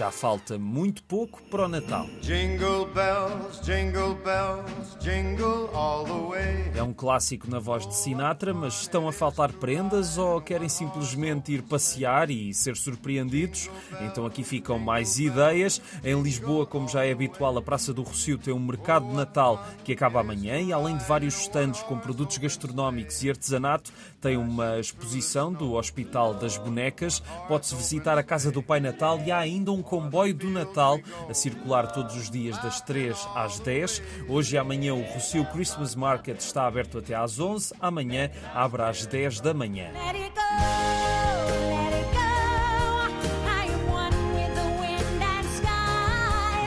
Já falta muito pouco para o Natal. Jingle bells, jingle bells, jingle all the way. É um clássico na voz de Sinatra, mas estão a faltar prendas ou querem simplesmente ir passear e ser surpreendidos? Então aqui ficam mais ideias. Em Lisboa, como já é habitual, a Praça do Rocio tem um mercado de Natal que acaba amanhã e além de vários estandes com produtos gastronómicos e artesanato, tem uma exposição do Hospital das Bonecas. Pode-se visitar a Casa do Pai Natal e há ainda um comboio do Natal a circular todos os dias das 3 às 10. Hoje e amanhã o Rocio Christmas Market está aberto até às 11. Amanhã abre às 10 da manhã.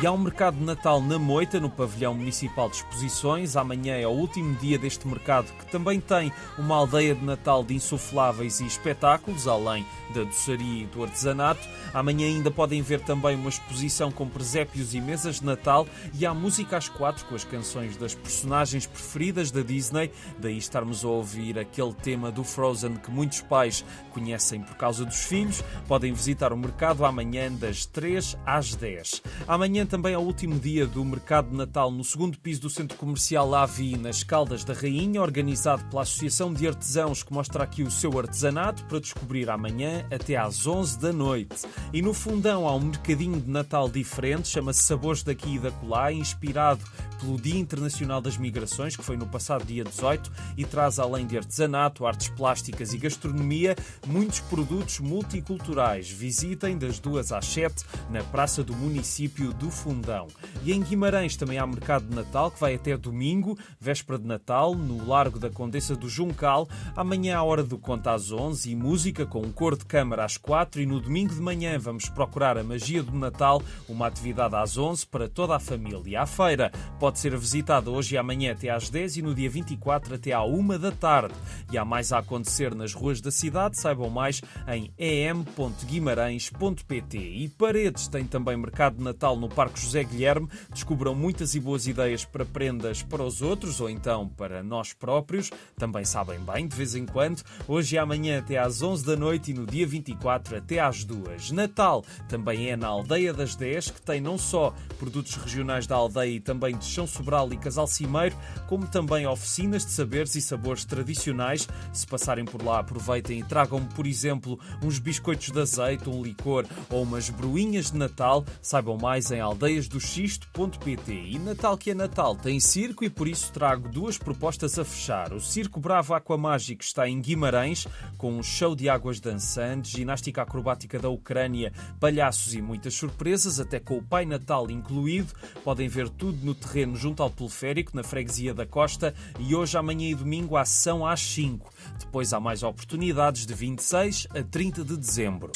E há um mercado de Natal na Moita, no Pavilhão Municipal de Exposições. Amanhã é o último dia deste mercado, que também tem uma aldeia de Natal de insufláveis e espetáculos, além da doçaria e do artesanato. Amanhã ainda podem ver também uma exposição com presépios e mesas de Natal e há música às quatro com as canções das personagens preferidas da Disney. Daí estarmos a ouvir aquele tema do Frozen que muitos pais conhecem por causa dos filhos. Podem visitar o mercado amanhã das 3 às 10. Amanhã também é o último dia do mercado de Natal no segundo piso do Centro Comercial Avi, nas Caldas da Rainha, organizado pela Associação de Artesãos, que mostra aqui o seu artesanato para descobrir amanhã até às 11 da noite. E no fundão há um mercadinho de Natal diferente, chama-se Sabores daqui e da Colá, inspirado pelo Dia Internacional das Migrações, que foi no passado dia 18, e traz além de artesanato, artes plásticas e gastronomia, muitos produtos multiculturais. Visitem das 2 às 7 na Praça do Município do Fundão. E em Guimarães também há mercado de Natal, que vai até domingo, véspera de Natal, no Largo da Condessa do Juncal. Amanhã à hora do conto às 11 e música com um cor de câmara às 4 e no domingo de manhã vamos procurar a magia do Natal, uma atividade às 11 para toda a família. A feira pode ser visitada hoje e amanhã até às 10 e no dia 24 até à 1 da tarde. E há mais a acontecer nas ruas da cidade, saibam mais em em.guimarães.pt. E Paredes tem também mercado de Natal no Parque José Guilherme. Descubram muitas e boas ideias para prendas para os outros ou então para nós próprios. Também sabem bem, de vez em quando. Hoje e amanhã até às 11 da noite e no dia 24 até às 2. Natal também é na Aldeia das 10, que tem não só produtos regionais da aldeia e também de Sobral e Casal Cimeiro, como também oficinas de saberes e sabores tradicionais. Se passarem por lá, aproveitem e tragam, por exemplo, uns biscoitos de azeite, um licor ou umas broinhas de Natal. Saibam mais em aldeiasdoxisto.pt. E Natal que é Natal tem circo e por isso trago duas propostas a fechar. O Circo Bravo Aquamágico está em Guimarães, com um show de águas dançantes, ginástica acrobática da Ucrânia, palhaços e muitas surpresas, até com o Pai Natal incluído. Podem ver tudo no terreno junto ao teleférico, na freguesia da Costa, e hoje, amanhã e domingo, a ação às 5. Depois há mais oportunidades de 26 a 30 de dezembro.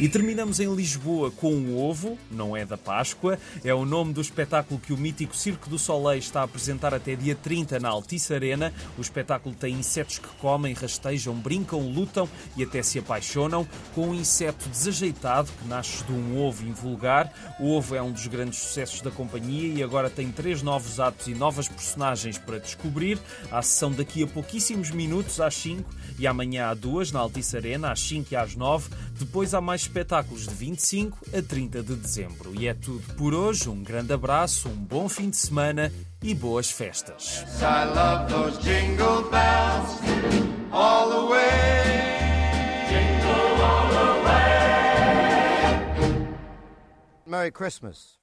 E terminamos em Lisboa com um ovo, não é da Páscoa, é o nome do espetáculo que o mítico Circo do Soleil está a apresentar até dia 30 na Altice Arena. O espetáculo tem insetos que comem, rastejam, brincam, lutam e até se apaixonam, com um inseto desajeitado que nasce de um ovo invulgar. O ovo é um dos grandes sucessos da companhia e agora tem três novos atos e novas personagens para descobrir. A sessão daqui a pouquíssimos minutos, às 5, e amanhã há duas na Altice Arena, às 5 e às 9. Depois há mais espetáculos de 25 a 30 de dezembro. E é tudo por hoje. Um grande abraço, um bom fim de semana e boas festas. Merry Christmas.